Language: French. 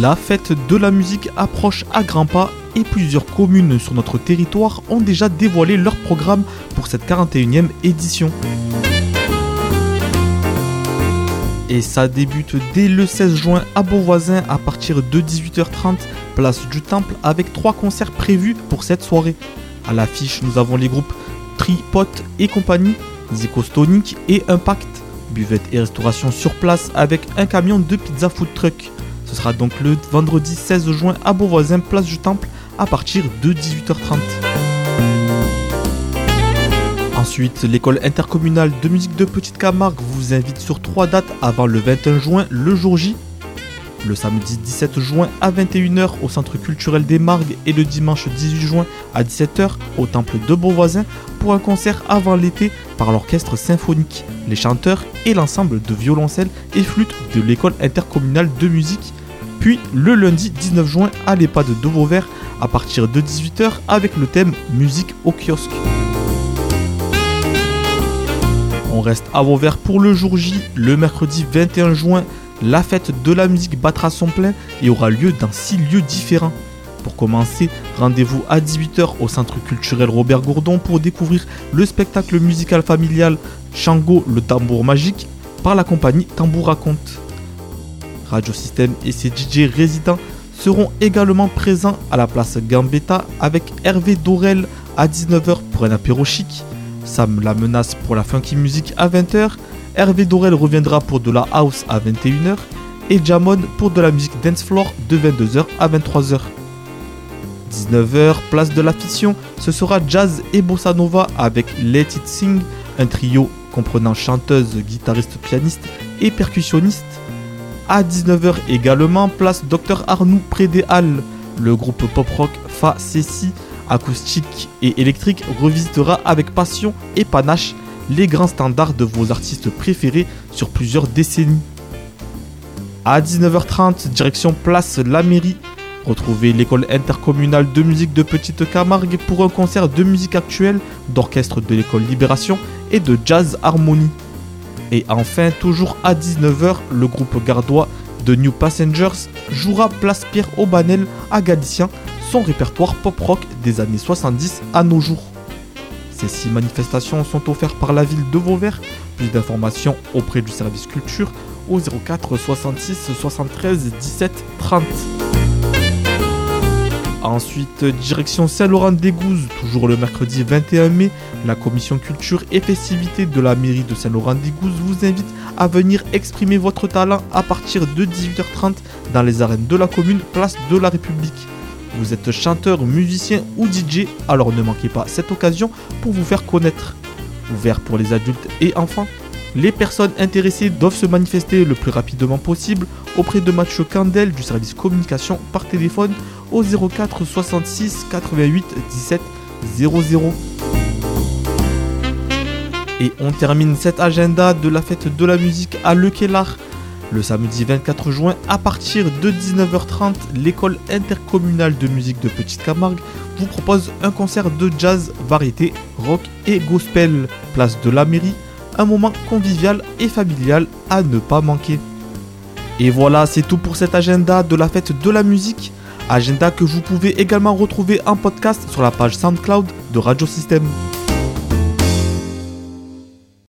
La fête de la musique approche à grands pas et plusieurs communes sur notre territoire ont déjà dévoilé leur programme pour cette 41e édition. Et ça débute dès le 16 juin à Beauvoisin à partir de 18h30, place du Temple, avec trois concerts prévus pour cette soirée. À l'affiche, nous avons les groupes Tripot et compagnie, Zikostonic et Impact. Buvette et restauration sur place avec un camion de pizza food truck. Ce sera donc le vendredi 16 juin à Beauvoisin, place du Temple, à partir de 18h30. Ensuite, l'école intercommunale de musique de Petite Camargue vous invite sur trois dates avant le 21 juin, le jour J. Le samedi 17 juin à 21h au Centre culturel des Margues et le dimanche 18 juin à 17h au Temple de Beauvoisin pour un concert avant l'été par l'orchestre symphonique, les chanteurs et l'ensemble de violoncelles et flûtes de l'école intercommunale de musique. Puis le lundi 19 juin à l'EHPAD de Vauvert à partir de 18h avec le thème Musique au kiosque. On reste à Vauvert pour le jour J, le mercredi 21 juin. La fête de la musique battra son plein et aura lieu dans 6 lieux différents. Pour commencer, rendez-vous à 18h au Centre culturel Robert Gourdon pour découvrir le spectacle musical familial Shango le tambour magique par la compagnie Tambour Raconte. Radio System et ses DJ résidents seront également présents à la place Gambetta avec Hervé Dorel à 19h pour un apéro chic. Sam la menace pour la funky music à 20h. Hervé Dorel reviendra pour de la house à 21h. Et Jamon pour de la musique dance floor de 22h à 23h. 19h, place de la fiction, ce sera jazz et bossa nova avec Let It Sing, un trio comprenant chanteuse, guitariste, pianiste et percussionniste. À 19h également, place Dr Arnoux près des Halles. Le groupe pop-rock Fa Ceci, acoustique et électrique, revisitera avec passion et panache les grands standards de vos artistes préférés sur plusieurs décennies. À 19h30, direction Place La Mairie. Retrouvez l'école intercommunale de musique de Petite Camargue pour un concert de musique actuelle, d'orchestre de l'école Libération et de jazz harmonie. Et enfin, toujours à 19h, le groupe gardois de New Passengers jouera Place Pierre Aubanel à Galicien son répertoire pop-rock des années 70 à nos jours. Ces six manifestations sont offertes par la ville de Vauvert. Plus d'informations auprès du service culture au 04 66 73 17 30. Ensuite, direction Saint-Laurent-des-Gouzes, toujours le mercredi 21 mai, la commission culture et festivités de la mairie de Saint-Laurent-des-Gouzes vous invite à venir exprimer votre talent à partir de 18h30 dans les arènes de la commune, place de la République. Vous êtes chanteur, musicien ou DJ, alors ne manquez pas cette occasion pour vous faire connaître. Ouvert pour les adultes et enfants, les personnes intéressées doivent se manifester le plus rapidement possible auprès de Mathieu Candel du service communication par téléphone au 04 66 88 17 00. Et on termine cet agenda de la fête de la musique à Le. Le samedi 24 juin, à partir de 19h30, l'école intercommunale de musique de Petite Camargue vous propose un concert de jazz, variété, rock et gospel. Place de la mairie, un moment convivial et familial à ne pas manquer. Et voilà, c'est tout pour cet agenda de la fête de la musique. Agenda que vous pouvez également retrouver en podcast sur la page SoundCloud de Radio System.